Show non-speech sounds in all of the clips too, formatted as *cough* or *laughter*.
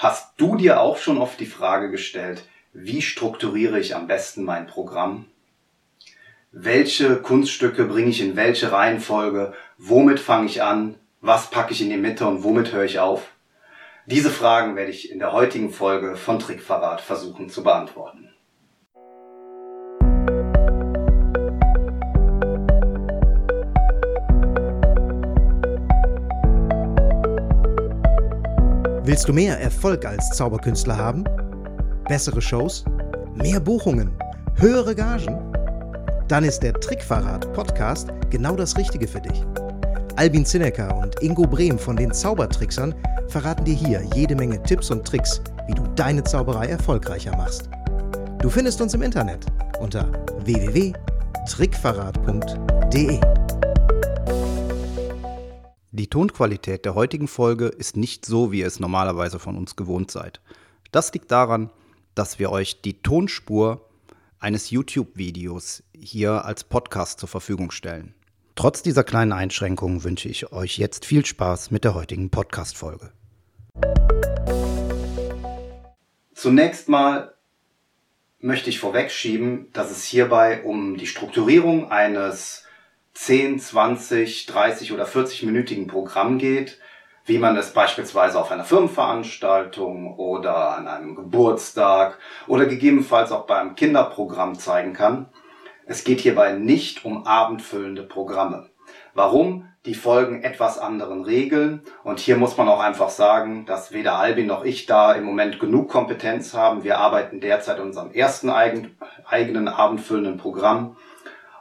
Hast du dir auch schon oft die Frage gestellt, wie strukturiere ich am besten mein Programm? Welche Kunststücke bringe ich in welche Reihenfolge? Womit fange ich an? Was packe ich in die Mitte und womit höre ich auf? Diese Fragen werde ich in der heutigen Folge von Trickverrat versuchen zu beantworten. Willst du mehr Erfolg als Zauberkünstler haben? Bessere Shows? Mehr Buchungen? Höhere Gagen? Dann ist der Trickverrat Podcast genau das Richtige für dich. Albin Zinecker und Ingo Brehm von den Zaubertricksern verraten dir hier jede Menge Tipps und Tricks, wie du deine Zauberei erfolgreicher machst. Du findest uns im Internet unter www.trickverrat.de. Die Tonqualität der heutigen Folge ist nicht so, wie ihr es normalerweise von uns gewohnt seid. Das liegt daran, dass wir euch die Tonspur eines YouTube-Videos hier als Podcast zur Verfügung stellen. Trotz dieser kleinen Einschränkungen wünsche ich euch jetzt viel Spaß mit der heutigen Podcast-Folge. Zunächst mal möchte ich vorwegschieben, dass es hierbei um die Strukturierung eines 10, 20, 30 oder 40-minütigen Programm geht, wie man es beispielsweise auf einer Firmenveranstaltung oder an einem Geburtstag oder gegebenenfalls auch beim Kinderprogramm zeigen kann. Es geht hierbei nicht um abendfüllende Programme. Warum? Die folgen etwas anderen Regeln und hier muss man auch einfach sagen, dass weder Albin noch ich da im Moment genug Kompetenz haben. Wir arbeiten derzeit an unserem ersten eigenen abendfüllenden Programm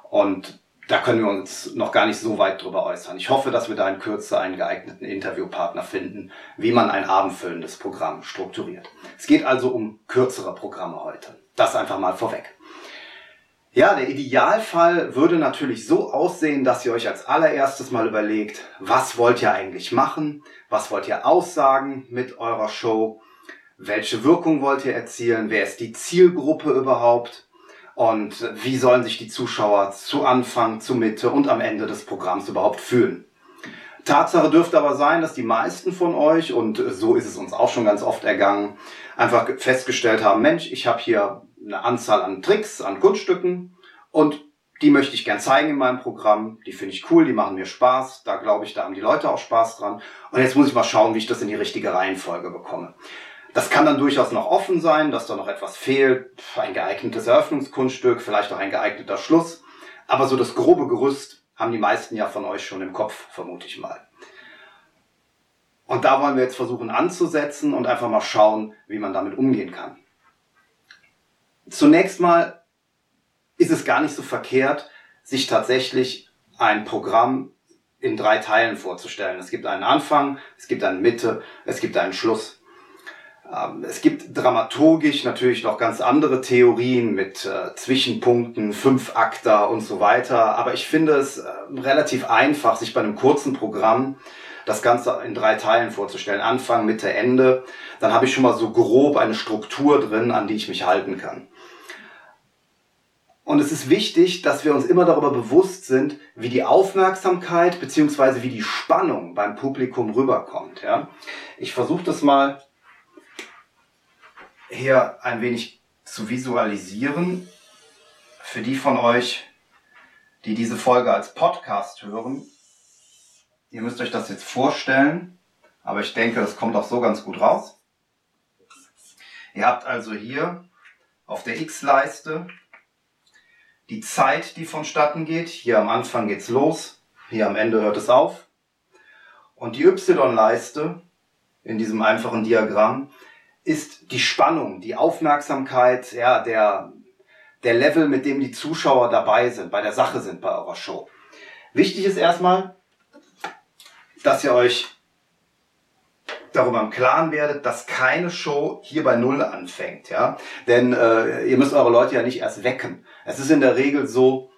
und da können wir uns noch gar nicht so weit drüber äußern. Ich hoffe, dass wir da in Kürze einen geeigneten Interviewpartner finden, wie man ein abendfüllendes Programm strukturiert. Es geht also um kürzere Programme heute. Das einfach mal vorweg. Ja, der Idealfall würde natürlich so aussehen, dass ihr euch als allererstes mal überlegt, was wollt ihr eigentlich machen? Was wollt ihr aussagen mit eurer Show? Welche Wirkung wollt ihr erzielen? Wer ist die Zielgruppe überhaupt? Und wie sollen sich die Zuschauer zu Anfang, zu Mitte und am Ende des Programms überhaupt fühlen. Tatsache dürfte aber sein, dass die meisten von euch, und so ist es uns auch schon ganz oft ergangen, einfach festgestellt haben, Mensch, ich habe hier eine Anzahl an Tricks, an Kunststücken und die möchte ich gern zeigen in meinem Programm. Die finde ich cool, die machen mir Spaß. Da glaube ich, da haben die Leute auch Spaß dran. Und jetzt muss ich mal schauen, wie ich das in die richtige Reihenfolge bekomme. Das kann dann durchaus noch offen sein, dass da noch etwas fehlt, ein geeignetes Eröffnungskunststück, vielleicht auch ein geeigneter Schluss. Aber so das grobe Gerüst haben die meisten ja von euch schon im Kopf, vermute ich mal. Und da wollen wir jetzt versuchen anzusetzen und einfach mal schauen, wie man damit umgehen kann. Zunächst mal ist es gar nicht so verkehrt, sich tatsächlich ein Programm in drei Teilen vorzustellen. Es gibt einen Anfang, es gibt eine Mitte, es gibt einen Schluss. Ähm, es gibt dramaturgisch natürlich noch ganz andere Theorien mit äh, Zwischenpunkten, Fünfakter und so weiter. Aber ich finde es äh, relativ einfach, sich bei einem kurzen Programm das Ganze in drei Teilen vorzustellen. Anfang, Mitte, Ende. Dann habe ich schon mal so grob eine Struktur drin, an die ich mich halten kann. Und es ist wichtig, dass wir uns immer darüber bewusst sind, wie die Aufmerksamkeit beziehungsweise wie die Spannung beim Publikum rüberkommt. Ja? Ich versuche das mal hier ein wenig zu visualisieren. Für die von euch, die diese Folge als Podcast hören, ihr müsst euch das jetzt vorstellen, aber ich denke, das kommt auch so ganz gut raus. Ihr habt also hier auf der X-Leiste die Zeit, die vonstatten geht. Hier am Anfang geht's los, hier am Ende hört es auf. Und die Y-Leiste in diesem einfachen Diagramm ist die Spannung, die Aufmerksamkeit, ja, der, der Level, mit dem die Zuschauer dabei sind, bei der Sache sind bei eurer Show. Wichtig ist erstmal, dass ihr euch darüber im Klaren werdet, dass keine Show hier bei Null anfängt, ja. Denn äh, ihr müsst eure Leute ja nicht erst wecken. Es ist in der Regel so,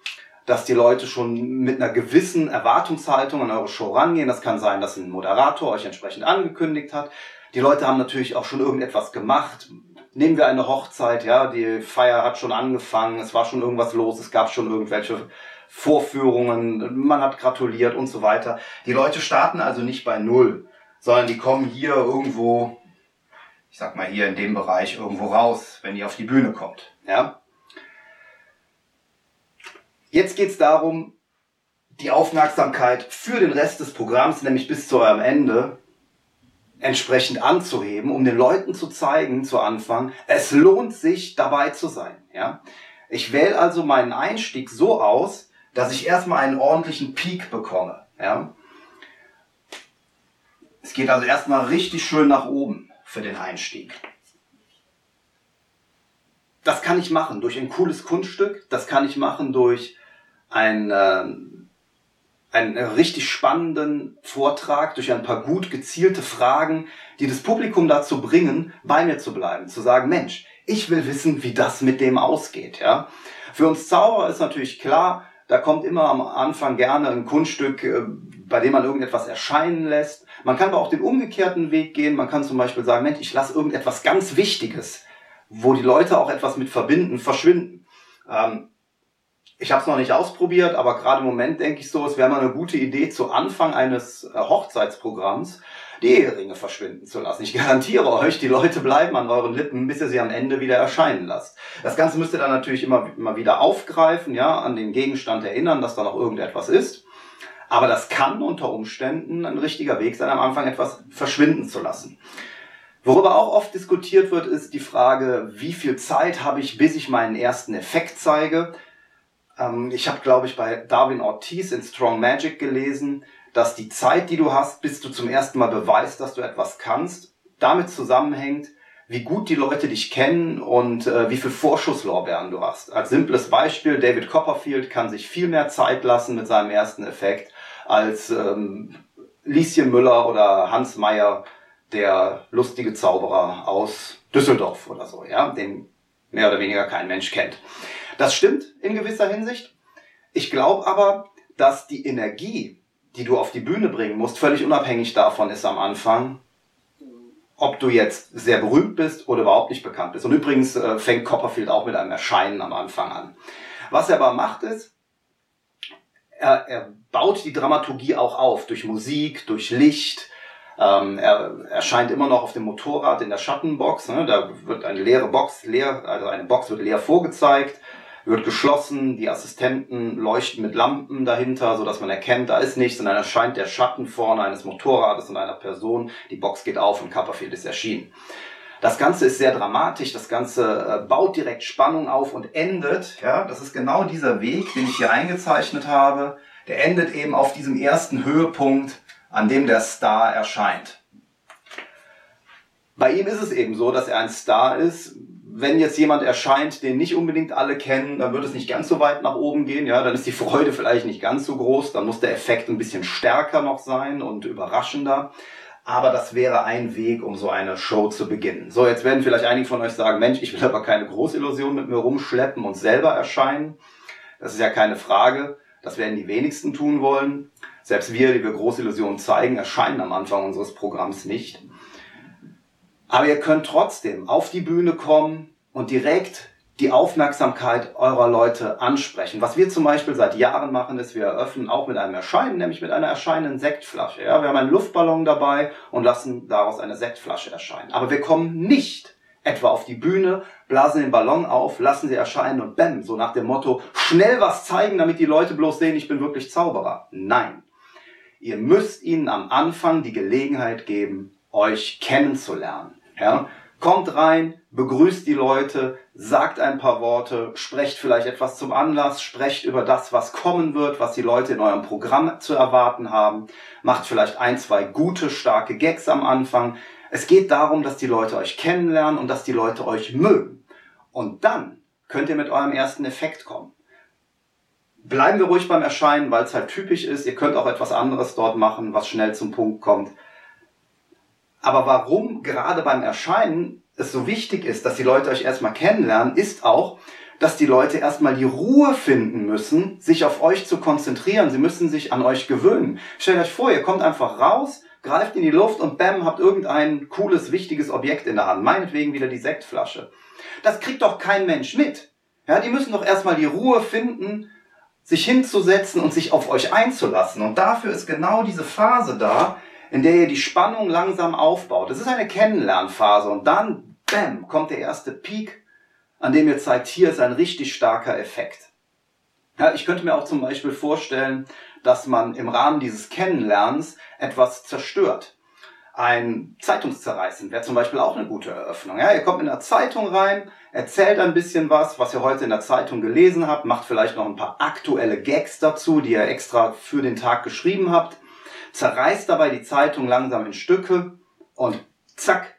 dass die Leute schon mit einer gewissen Erwartungshaltung an eure Show rangehen. Das kann sein, dass ein Moderator euch entsprechend angekündigt hat. Die Leute haben natürlich auch schon irgendetwas gemacht. Nehmen wir eine Hochzeit, ja, die Feier hat schon angefangen, es war schon irgendwas los, es gab schon irgendwelche Vorführungen, man hat gratuliert und so weiter. Die Leute starten also nicht bei Null, sondern die kommen hier irgendwo ich sag mal hier in dem Bereich irgendwo raus, wenn ihr auf die Bühne kommt. Ja? Jetzt geht's darum, die Aufmerksamkeit für den Rest des Programms, nämlich bis zu eurem Ende, entsprechend anzuheben, um den Leuten zu zeigen zu Anfang, es lohnt sich dabei zu sein. Ja? Ich wähle also meinen Einstieg so aus, dass ich erstmal einen ordentlichen Peak bekomme. Ja? Es geht also erstmal richtig schön nach oben für den Einstieg. Das kann ich machen durch ein cooles Kunststück, das kann ich machen durch ein, äh, einen richtig spannenden Vortrag, durch ein paar gut gezielte Fragen, die das Publikum dazu bringen, bei mir zu bleiben, zu sagen, Mensch, ich will wissen, wie das mit dem ausgeht. Ja? Für uns Zauberer ist natürlich klar, da kommt immer am Anfang gerne ein Kunststück, äh, bei dem man irgendetwas erscheinen lässt. Man kann aber auch den umgekehrten Weg gehen. Man kann zum Beispiel sagen, Mensch, ich lasse irgendetwas ganz Wichtiges, wo die Leute auch etwas mit verbinden, verschwinden. Ähm, ich habe es noch nicht ausprobiert, aber gerade im Moment denke ich so, es wäre mal eine gute Idee, zu Anfang eines äh, Hochzeitsprogramms die Eheringe verschwinden zu lassen. Ich garantiere euch, die Leute bleiben an euren Lippen, bis ihr sie am Ende wieder erscheinen lasst. Das Ganze müsst ihr dann natürlich immer, immer wieder aufgreifen, ja, an den Gegenstand erinnern, dass da noch irgendetwas ist. Aber das kann unter Umständen ein richtiger Weg sein, am Anfang etwas verschwinden zu lassen. Worüber auch oft diskutiert wird, ist die Frage, wie viel Zeit habe ich, bis ich meinen ersten Effekt zeige. Ähm, ich habe, glaube ich, bei Darwin Ortiz in Strong Magic gelesen, dass die Zeit, die du hast, bis du zum ersten Mal beweist, dass du etwas kannst, damit zusammenhängt, wie gut die Leute dich kennen und äh, wie viel Vorschusslorbeeren du hast. Als simples Beispiel, David Copperfield kann sich viel mehr Zeit lassen mit seinem ersten Effekt als ähm, Lieschen Müller oder Hans Meyer, der lustige Zauberer aus Düsseldorf oder so, ja, den mehr oder weniger kein Mensch kennt. Das stimmt in gewisser Hinsicht. Ich glaube aber, dass die Energie, die du auf die Bühne bringen musst, völlig unabhängig davon ist am Anfang, ob du jetzt sehr berühmt bist oder überhaupt nicht bekannt bist. Und übrigens äh, fängt Copperfield auch mit einem Erscheinen am Anfang an. Was er aber macht ist, er, er baut die Dramaturgie auch auf durch Musik, durch Licht. Ähm, er erscheint immer noch auf dem Motorrad in der Schattenbox. Ne? Da wird eine leere Box, leer, also eine Box wird leer vorgezeigt wird geschlossen, die Assistenten leuchten mit Lampen dahinter, so dass man erkennt, da ist nichts und dann erscheint der Schatten vorne eines Motorrades und einer Person, die Box geht auf und Copperfield ist erschienen. Das Ganze ist sehr dramatisch, das Ganze äh, baut direkt Spannung auf und endet, ja, das ist genau dieser Weg, den ich hier eingezeichnet habe, der endet eben auf diesem ersten Höhepunkt, an dem der Star erscheint. Bei ihm ist es eben so, dass er ein Star ist, wenn jetzt jemand erscheint, den nicht unbedingt alle kennen, dann wird es nicht ganz so weit nach oben gehen, ja, dann ist die Freude *laughs* vielleicht nicht ganz so groß, dann muss der Effekt ein bisschen stärker noch sein und überraschender. Aber das wäre ein Weg, um so eine Show zu beginnen. So, jetzt werden vielleicht einige von euch sagen, Mensch, ich will aber keine Großillusion mit mir rumschleppen und selber erscheinen. Das ist ja keine Frage. Das werden die wenigsten tun wollen. Selbst wir, die wir Großillusionen zeigen, erscheinen am Anfang unseres Programms nicht. Aber ihr könnt trotzdem auf die Bühne kommen und direkt die Aufmerksamkeit eurer Leute ansprechen. Was wir zum Beispiel seit Jahren machen, ist, wir eröffnen auch mit einem Erscheinen, nämlich mit einer erscheinenden Sektflasche. Ja, wir haben einen Luftballon dabei und lassen daraus eine Sektflasche erscheinen. Aber wir kommen nicht etwa auf die Bühne, blasen den Ballon auf, lassen sie erscheinen und bäm, so nach dem Motto, schnell was zeigen, damit die Leute bloß sehen, ich bin wirklich Zauberer. Nein. Ihr müsst ihnen am Anfang die Gelegenheit geben, euch kennenzulernen. Ja? Kommt rein, begrüßt die Leute, sagt ein paar Worte, sprecht vielleicht etwas zum Anlass, sprecht über das, was kommen wird, was die Leute in eurem Programm zu erwarten haben, macht vielleicht ein, zwei gute, starke Gags am Anfang. Es geht darum, dass die Leute euch kennenlernen und dass die Leute euch mögen. Und dann könnt ihr mit eurem ersten Effekt kommen. Bleiben wir ruhig beim Erscheinen, weil es halt typisch ist. Ihr könnt auch etwas anderes dort machen, was schnell zum Punkt kommt. Aber warum gerade beim Erscheinen es so wichtig ist, dass die Leute euch erstmal kennenlernen, ist auch, dass die Leute erstmal die Ruhe finden müssen, sich auf euch zu konzentrieren. Sie müssen sich an euch gewöhnen. Stellt euch vor, ihr kommt einfach raus, greift in die Luft und bam, habt irgendein cooles, wichtiges Objekt in der Hand. Meinetwegen wieder die Sektflasche. Das kriegt doch kein Mensch mit. Ja, die müssen doch erstmal die Ruhe finden, sich hinzusetzen und sich auf euch einzulassen. Und dafür ist genau diese Phase da, in der ihr die Spannung langsam aufbaut. Das ist eine Kennenlernphase und dann, bam, kommt der erste Peak, an dem ihr zeigt, hier ist ein richtig starker Effekt. Ja, ich könnte mir auch zum Beispiel vorstellen, dass man im Rahmen dieses Kennenlernens etwas zerstört. Ein Zeitungszerreißen wäre zum Beispiel auch eine gute Eröffnung. Ja, ihr kommt in der Zeitung rein, erzählt ein bisschen was, was ihr heute in der Zeitung gelesen habt, macht vielleicht noch ein paar aktuelle Gags dazu, die ihr extra für den Tag geschrieben habt, zerreißt dabei die Zeitung langsam in Stücke und zack,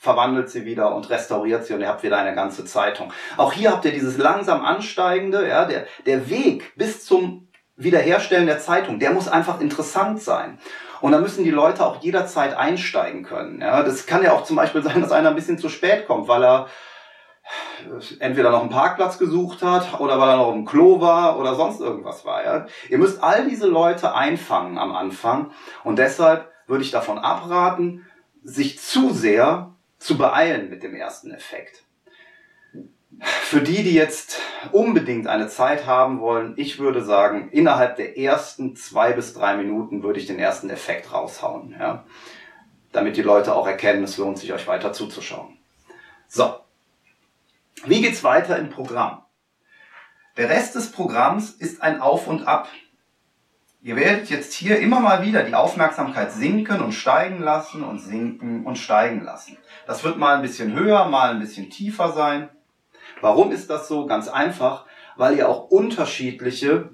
verwandelt sie wieder und restauriert sie und ihr habt wieder eine ganze Zeitung. Auch hier habt ihr dieses langsam ansteigende, ja, der, der Weg bis zum Wiederherstellen der Zeitung, der muss einfach interessant sein. Und da müssen die Leute auch jederzeit einsteigen können. Ja, das kann ja auch zum Beispiel sein, dass einer ein bisschen zu spät kommt, weil er entweder noch einen Parkplatz gesucht hat oder weil er noch im Klo war oder sonst irgendwas war. Ja? Ihr müsst all diese Leute einfangen am Anfang und deshalb würde ich davon abraten, sich zu sehr zu beeilen mit dem ersten Effekt. Für die, die jetzt unbedingt eine Zeit haben wollen, ich würde sagen, innerhalb der ersten zwei bis drei Minuten würde ich den ersten Effekt raushauen, ja? damit die Leute auch erkennen, es lohnt sich, euch weiter zuzuschauen. So, wie geht's weiter im Programm? Der Rest des Programms ist ein Auf und Ab. Ihr werdet jetzt hier immer mal wieder die Aufmerksamkeit sinken und steigen lassen und sinken und steigen lassen. Das wird mal ein bisschen höher, mal ein bisschen tiefer sein. Warum ist das so? Ganz einfach, weil ihr auch unterschiedliche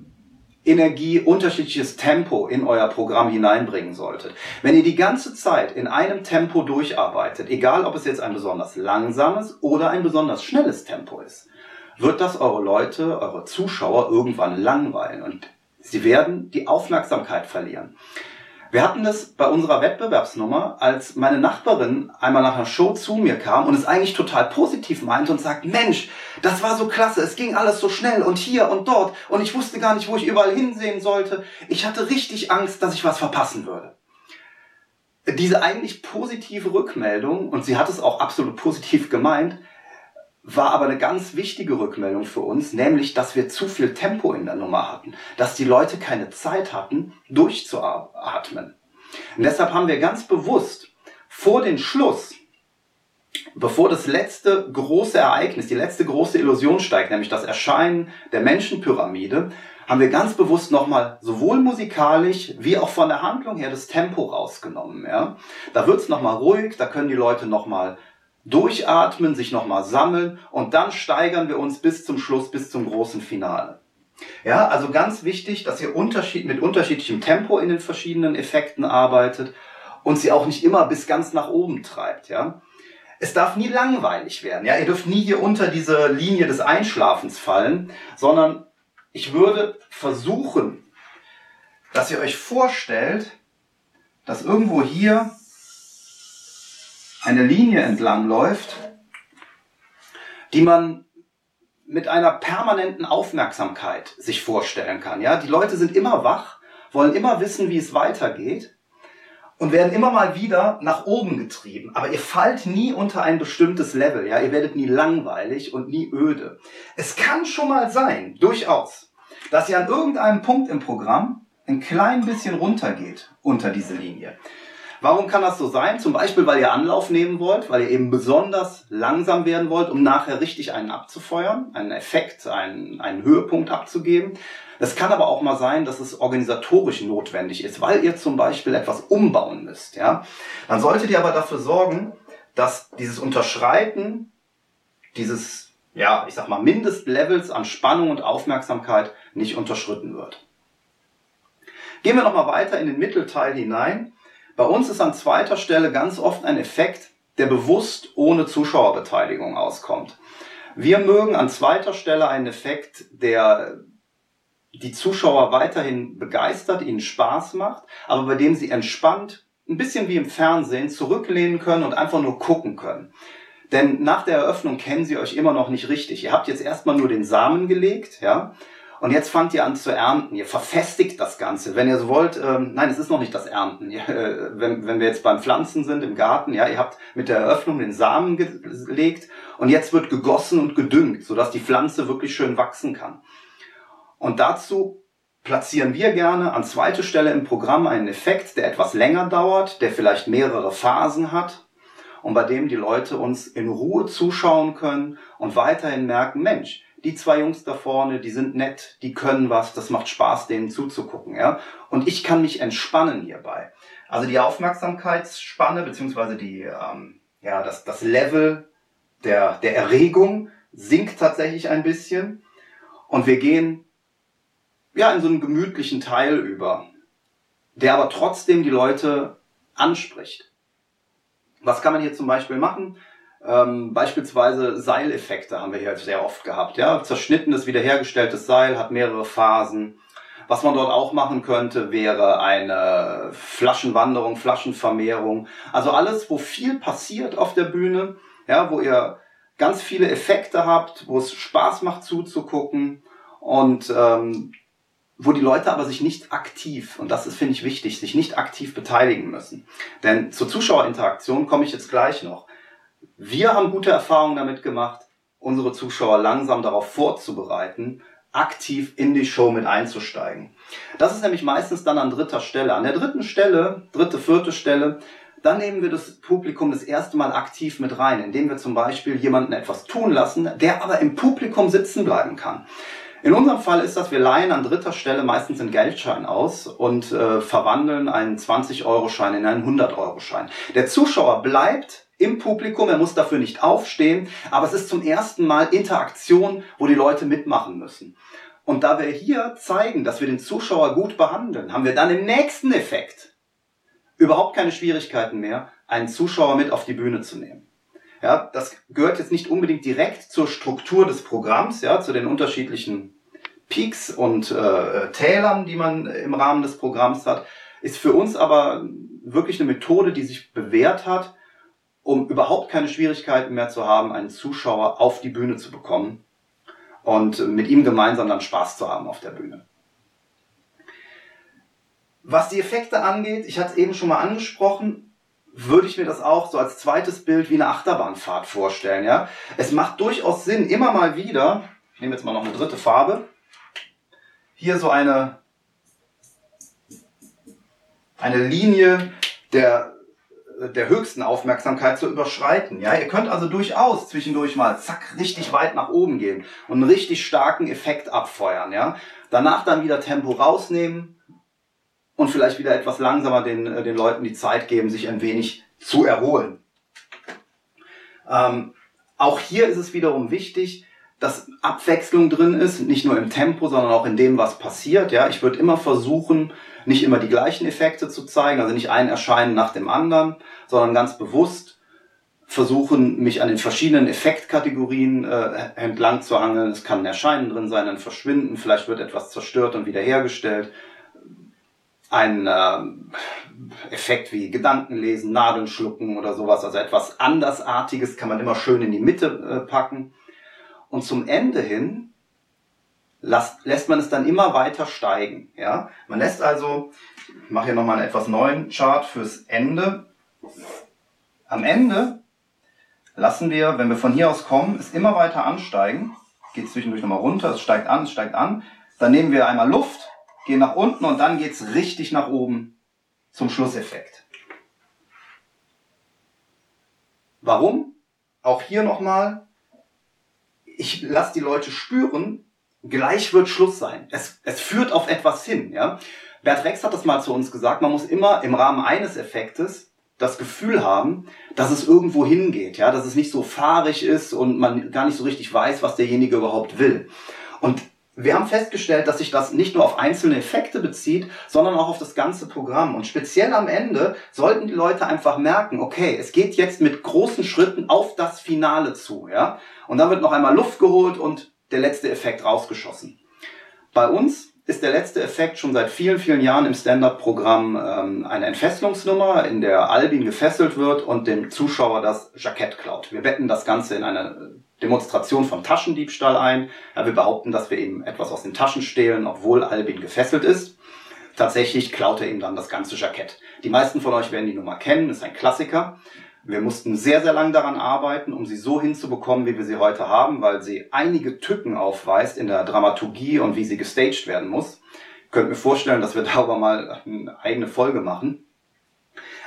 Energie, unterschiedliches Tempo in euer Programm hineinbringen solltet. Wenn ihr die ganze Zeit in einem Tempo durcharbeitet, egal ob es jetzt ein besonders langsames oder ein besonders schnelles Tempo ist, wird das eure Leute, eure Zuschauer irgendwann langweilen und sie werden die Aufmerksamkeit verlieren. Wir hatten das bei unserer Wettbewerbsnummer, als meine Nachbarin einmal nach einer Show zu mir kam und es eigentlich total positiv meinte und sagt, Mensch, das war so klasse, es ging alles so schnell und hier und dort und ich wusste gar nicht, wo ich überall hinsehen sollte. Ich hatte richtig Angst, dass ich was verpassen würde. Diese eigentlich positive Rückmeldung, und sie hat es auch absolut positiv gemeint, war aber eine ganz wichtige Rückmeldung für uns, nämlich, dass wir zu viel Tempo in der Nummer hatten, dass die Leute keine Zeit hatten, durchzuatmen. Und deshalb haben wir ganz bewusst vor den Schluss, bevor das letzte große Ereignis, die letzte große Illusion steigt, nämlich das Erscheinen der Menschenpyramide, haben wir ganz bewusst nochmal sowohl musikalisch wie auch von der Handlung her das Tempo rausgenommen. Ja? Da wird's nochmal ruhig, da können die Leute nochmal durchatmen, sich nochmal sammeln und dann steigern wir uns bis zum Schluss, bis zum großen Finale. Ja, also ganz wichtig, dass ihr Unterschied, mit unterschiedlichem Tempo in den verschiedenen Effekten arbeitet und sie auch nicht immer bis ganz nach oben treibt, ja. Es darf nie langweilig werden, ja. Ihr dürft nie hier unter diese Linie des Einschlafens fallen, sondern ich würde versuchen, dass ihr euch vorstellt, dass irgendwo hier eine Linie entlang läuft, die man mit einer permanenten Aufmerksamkeit sich vorstellen kann. Ja, die Leute sind immer wach, wollen immer wissen, wie es weitergeht und werden immer mal wieder nach oben getrieben. Aber ihr fallt nie unter ein bestimmtes Level. Ja, ihr werdet nie langweilig und nie öde. Es kann schon mal sein, durchaus, dass ihr an irgendeinem Punkt im Programm ein klein bisschen runtergeht unter diese Linie. Warum kann das so sein? Zum Beispiel, weil ihr Anlauf nehmen wollt, weil ihr eben besonders langsam werden wollt, um nachher richtig einen abzufeuern, einen Effekt, einen, einen Höhepunkt abzugeben. Es kann aber auch mal sein, dass es organisatorisch notwendig ist, weil ihr zum Beispiel etwas umbauen müsst. Ja? Dann solltet ihr aber dafür sorgen, dass dieses Unterschreiten dieses, ja, ich sag mal, Mindestlevels an Spannung und Aufmerksamkeit nicht unterschritten wird. Gehen wir nochmal weiter in den Mittelteil hinein. Bei uns ist an zweiter Stelle ganz oft ein Effekt, der bewusst ohne Zuschauerbeteiligung auskommt. Wir mögen an zweiter Stelle einen Effekt, der die Zuschauer weiterhin begeistert, ihnen Spaß macht, aber bei dem sie entspannt, ein bisschen wie im Fernsehen, zurücklehnen können und einfach nur gucken können. Denn nach der Eröffnung kennen sie euch immer noch nicht richtig. Ihr habt jetzt erstmal nur den Samen gelegt, ja, und jetzt fangt ihr an zu ernten. Ihr verfestigt das Ganze. Wenn ihr so wollt, ähm, nein, es ist noch nicht das Ernten. *laughs* Äh, wenn, wenn wir jetzt beim Pflanzen sind im Garten, ja, ihr habt mit der Eröffnung den Samen gelegt und jetzt wird gegossen und gedüngt, sodass die Pflanze wirklich schön wachsen kann. Und dazu platzieren wir gerne an zweite Stelle im Programm einen Effekt, der etwas länger dauert, der vielleicht mehrere Phasen hat und bei dem die Leute uns in Ruhe zuschauen können und weiterhin merken, Mensch, die zwei Jungs da vorne, die sind nett, die können was, das macht Spaß, denen zuzugucken, ja. Und ich kann mich entspannen hierbei. Also die Aufmerksamkeitsspanne beziehungsweise die, ähm, ja, das, das Level der, der Erregung sinkt tatsächlich ein bisschen und wir gehen ja in so einen gemütlichen Teil über, der aber trotzdem die Leute anspricht. Was kann man hier zum Beispiel machen? Ähm, beispielsweise Seileffekte haben wir hier sehr oft gehabt. Ja? Zerschnittenes, wiederhergestelltes Seil hat mehrere Phasen. Was man dort auch machen könnte, wäre eine Flaschenwanderung, Flaschenvermehrung. Also alles, wo viel passiert auf der Bühne, ja, wo ihr ganz viele Effekte habt, wo es Spaß macht zuzugucken und ähm, wo die Leute aber sich nicht aktiv, und das ist, finde ich, wichtig, sich nicht aktiv beteiligen müssen. Denn zur Zuschauerinteraktion komme ich jetzt gleich noch. Wir haben gute Erfahrungen damit gemacht, unsere Zuschauer langsam darauf vorzubereiten, aktiv in die Show mit einzusteigen. Das ist nämlich meistens dann an dritter Stelle. An der dritten Stelle, dritte, vierte Stelle, dann nehmen wir das Publikum das erste Mal aktiv mit rein, indem wir zum Beispiel jemanden etwas tun lassen, der aber im Publikum sitzen bleiben kann. In unserem Fall ist das, wir leihen an dritter Stelle meistens einen Geldschein aus und äh, verwandeln einen 20-Euro-Schein in einen 100-Euro-Schein. Der Zuschauer bleibt im Publikum, er muss dafür nicht aufstehen, aber es ist zum ersten Mal Interaktion, wo die Leute mitmachen müssen. Und da wir hier zeigen, dass wir den Zuschauer gut behandeln, haben wir dann im nächsten Effekt überhaupt keine Schwierigkeiten mehr, einen Zuschauer mit auf die Bühne zu nehmen. Ja, das gehört jetzt nicht unbedingt direkt zur Struktur des Programms, ja, zu den unterschiedlichen Peaks und äh, Tälern, die man im Rahmen des Programms hat, ist für uns aber wirklich eine Methode, die sich bewährt hat, um überhaupt keine Schwierigkeiten mehr zu haben, einen Zuschauer auf die Bühne zu bekommen und mit ihm gemeinsam dann Spaß zu haben auf der Bühne. Was die Effekte angeht, ich hatte es eben schon mal angesprochen, würde ich mir das auch so als zweites Bild wie eine Achterbahnfahrt vorstellen. Ja? Es macht durchaus Sinn, immer mal wieder, ich nehme jetzt mal noch eine dritte Farbe, hier so eine, eine Linie der, der höchsten Aufmerksamkeit zu überschreiten. Ja, ihr könnt also durchaus zwischendurch mal zack richtig weit nach oben gehen und einen richtig starken Effekt abfeuern. Ja, danach dann wieder Tempo rausnehmen und vielleicht wieder etwas langsamer den, äh, den Leuten die Zeit geben, sich ein wenig zu erholen. Ähm, auch hier ist es wiederum wichtig, dass Abwechslung drin ist, nicht nur im Tempo, sondern auch in dem, was passiert. Ja, ich würde immer versuchen, nicht immer die gleichen Effekte zu zeigen, also nicht ein Erscheinen nach dem anderen, sondern ganz bewusst versuchen, mich an den verschiedenen Effektkategorien äh, entlang zu hangeln. Es kann ein Erscheinen drin sein, ein Verschwinden, vielleicht wird etwas zerstört und wiederhergestellt. Ein äh, Effekt wie Gedankenlesen, Nadeln schlucken oder sowas, also etwas andersartiges kann man immer schön in die Mitte äh, packen. Und zum Ende hin lässt, lässt man es dann immer weiter steigen. Ja? Man lässt also, ich mache hier nochmal einen etwas neuen Chart fürs Ende. Am Ende lassen wir, wenn wir von hier aus kommen, es immer weiter ansteigen. Geht zwischendurch nochmal runter, es steigt an, es steigt an. Dann nehmen wir einmal Luft, gehen nach unten und dann geht es richtig nach oben zum Schlusseffekt. Warum? Auch hier nochmal, ich lasse die Leute spüren, gleich wird Schluss sein. Es, es führt auf etwas hin. Ja? Bert Rex hat das mal zu uns gesagt, man muss immer im Rahmen eines Effektes das Gefühl haben, dass es irgendwo hingeht, ja, dass es nicht so fahrig ist und man gar nicht so richtig weiß, was derjenige überhaupt will. Und wir haben festgestellt, dass sich das nicht nur auf einzelne Effekte bezieht, sondern auch auf das ganze Programm. Und speziell am Ende sollten die Leute einfach merken, okay, es geht jetzt mit großen Schritten auf das Finale zu, ja. Und dann wird noch einmal Luft geholt und der letzte Effekt rausgeschossen. Bei uns ist der letzte Effekt schon seit vielen, vielen Jahren im Stand-Up-Programm ähm, eine Entfesselungsnummer, in der Albin gefesselt wird und dem Zuschauer das Jackett klaut. Wir betten das Ganze in eine Demonstration von Taschendiebstahl ein. Ja, wir behaupten, dass wir ihm etwas aus den Taschen stehlen, obwohl Albin gefesselt ist. Tatsächlich klaut er ihm dann das ganze Jackett. Die meisten von euch werden die Nummer kennen, ist ein Klassiker. Wir mussten sehr, sehr lang daran arbeiten, um sie so hinzubekommen, wie wir sie heute haben, weil sie einige Tücken aufweist in der Dramaturgie und wie sie gestaged werden muss. könnte mir vorstellen, dass wir darüber mal eine eigene Folge machen.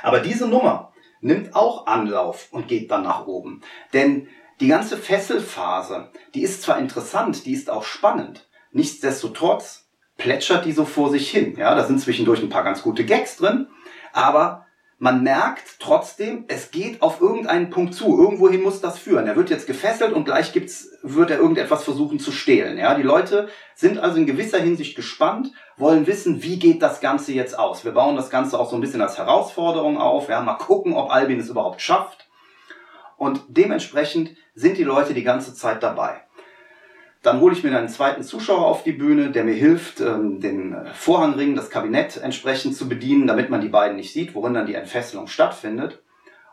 Aber diese Nummer nimmt auch Anlauf und geht dann nach oben. Denn die ganze Fesselphase, die ist zwar interessant, die ist auch spannend. Nichtsdestotrotz plätschert die so vor sich hin. Ja, da sind zwischendurch ein paar ganz gute Gags drin, aber man merkt trotzdem, es geht auf irgendeinen Punkt zu. Irgendwohin muss das führen. Er wird jetzt gefesselt und gleich gibt's, wird er irgendetwas versuchen zu stehlen. Ja, die Leute sind also in gewisser Hinsicht gespannt, wollen wissen, wie geht das Ganze jetzt aus. Wir bauen das Ganze auch so ein bisschen als Herausforderung auf. Ja, mal gucken, ob Albin es überhaupt schafft. Und dementsprechend sind die Leute die ganze Zeit dabei. Dann hole ich mir einen zweiten Zuschauer auf die Bühne, der mir hilft, ähm, den Vorhangring, das Kabinett entsprechend zu bedienen, damit man die beiden nicht sieht, worin dann die Entfesselung stattfindet.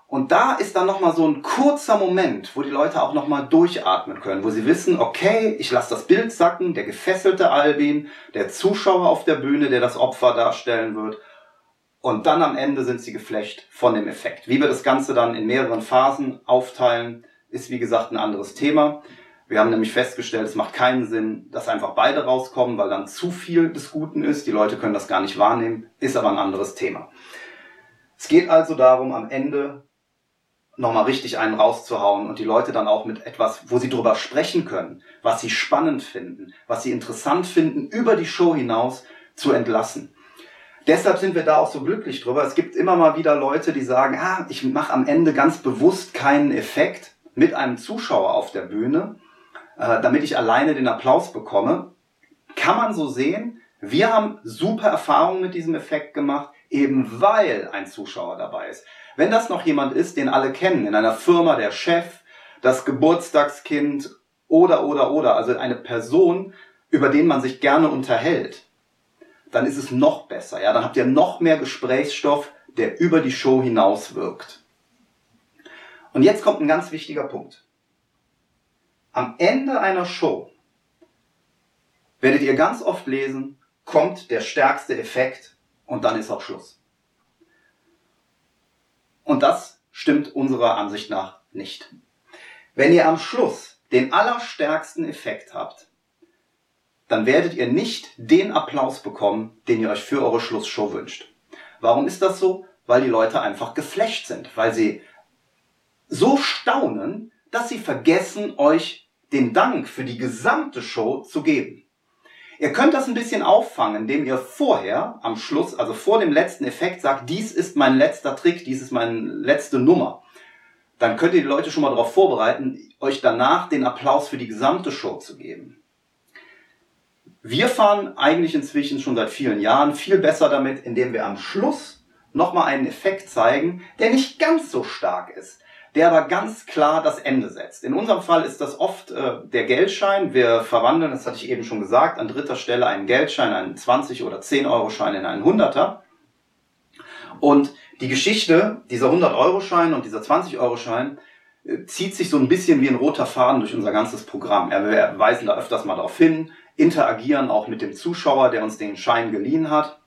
Und da ist dann nochmal so ein kurzer Moment, wo die Leute auch nochmal durchatmen können, wo sie wissen, okay, ich lasse das Bild sacken, der gefesselte Albin, der Zuschauer auf der Bühne, der das Opfer darstellen wird. Und dann am Ende sind sie geflecht von dem Effekt. Wie wir das Ganze dann in mehreren Phasen aufteilen, ist wie gesagt ein anderes Thema. Wir haben nämlich festgestellt, es macht keinen Sinn, dass einfach beide rauskommen, weil dann zu viel des Guten ist. Die Leute können das gar nicht wahrnehmen, ist aber ein anderes Thema. Es geht also darum, am Ende nochmal richtig einen rauszuhauen und die Leute dann auch mit etwas, wo sie drüber sprechen können, was sie spannend finden, was sie interessant finden, über die Show hinaus zu entlassen. Deshalb sind wir da auch so glücklich drüber. Es gibt immer mal wieder Leute, die sagen, ah, ich mache am Ende ganz bewusst keinen Effekt mit einem Zuschauer auf der Bühne, äh, damit ich alleine den Applaus bekomme. Kann man so sehen. Wir haben super Erfahrungen mit diesem Effekt gemacht, eben weil ein Zuschauer dabei ist. Wenn das noch jemand ist, den alle kennen, in einer Firma der Chef, das Geburtstagskind oder, oder, oder, also eine Person, über den man sich gerne unterhält, dann ist es noch besser. Ja, dann habt ihr noch mehr Gesprächsstoff, der über die Show hinaus wirkt. Und jetzt kommt ein ganz wichtiger Punkt. Am Ende einer Show werdet ihr ganz oft lesen, kommt der stärkste Effekt und dann ist auch Schluss. Und das stimmt unserer Ansicht nach nicht. Wenn ihr am Schluss den allerstärksten Effekt habt, dann werdet ihr nicht den Applaus bekommen, den ihr euch für eure Schlussshow wünscht. Warum ist das so? Weil die Leute einfach geflecht sind, weil sie so staunen, dass sie vergessen, euch den Dank für die gesamte Show zu geben. Ihr könnt das ein bisschen auffangen, indem ihr vorher, am Schluss, also vor dem letzten Effekt sagt, dies ist mein letzter Trick, dies ist meine letzte Nummer. Dann könnt ihr die Leute schon mal darauf vorbereiten, euch danach den Applaus für die gesamte Show zu geben. Wir fahren eigentlich inzwischen schon seit vielen Jahren viel besser damit, indem wir am Schluss nochmal einen Effekt zeigen, der nicht ganz so stark ist der aber ganz klar das Ende setzt. In unserem Fall ist das oft äh, der Geldschein. Wir verwandeln, das hatte ich eben schon gesagt, an dritter Stelle einen Geldschein, einen 20 oder 10 Euro Schein in einen 100er. Und die Geschichte dieser 100 Euro Schein und dieser 20 Euro Schein äh, zieht sich so ein bisschen wie ein roter Faden durch unser ganzes Programm. Ja, wir weisen da öfters mal darauf hin, interagieren auch mit dem Zuschauer, der uns den Schein geliehen hat.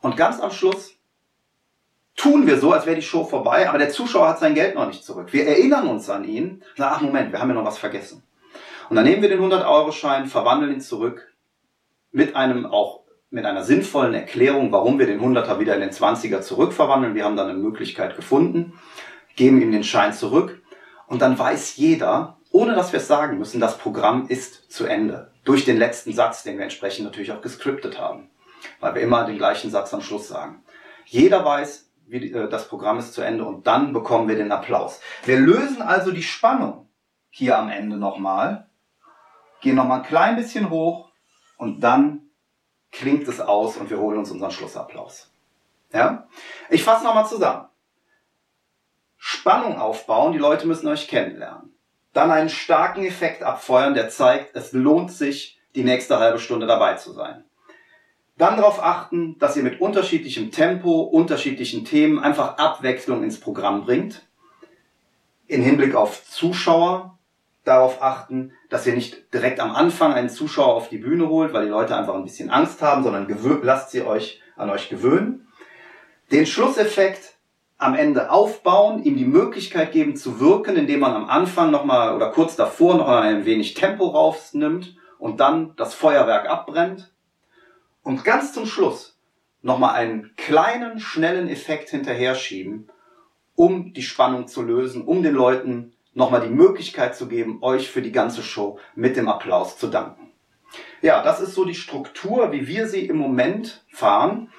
Und ganz am Schluss tun wir so, als wäre die Show vorbei, aber der Zuschauer hat sein Geld noch nicht zurück. Wir erinnern uns an ihn, sagen, ach Moment, wir haben ja noch was vergessen. Und dann nehmen wir den 100-Euro-Schein, verwandeln ihn zurück mit einem auch mit einer sinnvollen Erklärung, warum wir den 100er wieder in den 20er zurückverwandeln. Wir haben dann eine Möglichkeit gefunden, geben ihm den Schein zurück und dann weiß jeder, ohne dass wir es sagen müssen, das Programm ist zu Ende. Durch den letzten Satz, den wir entsprechend natürlich auch gescriptet haben, weil wir immer den gleichen Satz am Schluss sagen. Jeder weiß, das Programm ist zu Ende und dann bekommen wir den Applaus. Wir lösen also die Spannung hier am Ende nochmal, gehen nochmal ein klein bisschen hoch und dann klingt es aus und wir holen uns unseren Schlussapplaus. Ja? Ich fasse nochmal zusammen. Spannung aufbauen, die Leute müssen euch kennenlernen. Dann einen starken Effekt abfeuern, der zeigt, es lohnt sich, die nächste halbe Stunde dabei zu sein. Dann darauf achten, dass ihr mit unterschiedlichem Tempo, unterschiedlichen Themen einfach Abwechslung ins Programm bringt. In Hinblick auf Zuschauer darauf achten, dass ihr nicht direkt am Anfang einen Zuschauer auf die Bühne holt, weil die Leute einfach ein bisschen Angst haben, sondern lasst sie euch an euch gewöhnen. Den Schlusseffekt am Ende aufbauen, ihm die Möglichkeit geben zu wirken, indem man am Anfang nochmal oder kurz davor noch ein wenig Tempo rausnimmt und dann das Feuerwerk abbrennt und ganz zum Schluss nochmal einen kleinen, schnellen Effekt hinterher schieben, um die Spannung zu lösen, um den Leuten nochmal die Möglichkeit zu geben, euch für die ganze Show mit dem Applaus zu danken. Ja, das ist so die Struktur, wie wir sie im Moment fahren.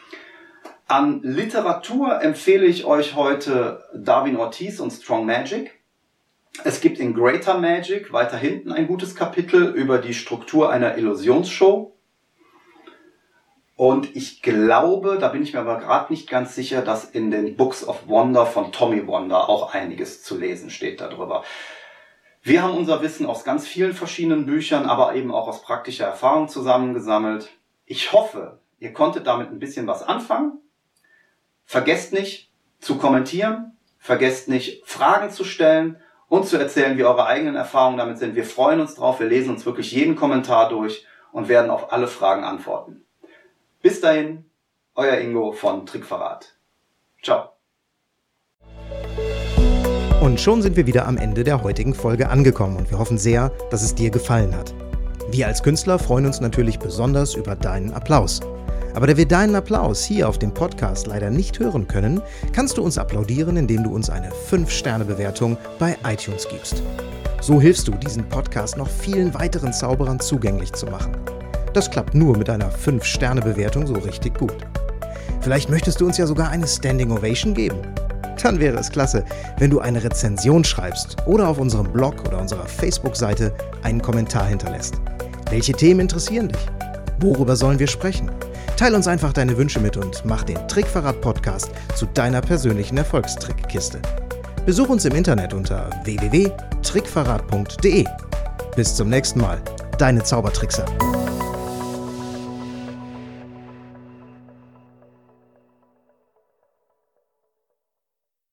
An Literatur empfehle ich euch heute Darwin Ortiz und Strong Magic. Es gibt in Greater Magic weiter hinten ein gutes Kapitel über die Struktur einer Illusionsshow. Und ich glaube, da bin ich mir aber gerade nicht ganz sicher, dass in den Books of Wonder von Tommy Wonder auch einiges zu lesen steht darüber. Wir haben unser Wissen aus ganz vielen verschiedenen Büchern, aber eben auch aus praktischer Erfahrung zusammengesammelt. Ich hoffe, ihr konntet damit ein bisschen was anfangen. Vergesst nicht zu kommentieren, vergesst nicht Fragen zu stellen und zu erzählen, wie eure eigenen Erfahrungen damit sind. Wir freuen uns drauf, wir lesen uns wirklich jeden Kommentar durch und werden auf alle Fragen antworten. Bis dahin, euer Ingo von Trickverrat. Ciao. Und schon sind wir wieder am Ende der heutigen Folge angekommen und wir hoffen sehr, dass es dir gefallen hat. Wir als Künstler freuen uns natürlich besonders über deinen Applaus. Aber da wir deinen Applaus hier auf dem Podcast leider nicht hören können, kannst du uns applaudieren, indem du uns eine 5-Sterne-Bewertung bei iTunes gibst. So hilfst du, diesen Podcast noch vielen weiteren Zauberern zugänglich zu machen. Das klappt nur mit einer 5-Sterne-Bewertung so richtig gut. Vielleicht möchtest du uns ja sogar eine Standing Ovation geben. Dann wäre es klasse, wenn du eine Rezension schreibst oder auf unserem Blog oder unserer Facebook-Seite einen Kommentar hinterlässt. Welche Themen interessieren dich? Worüber sollen wir sprechen? Teil uns einfach deine Wünsche mit und mach den Trickverrat-Podcast zu deiner persönlichen Erfolgstrickkiste. Besuch uns im Internet unter www.trickverrat.de. Bis zum nächsten Mal, deine Zaubertrickser.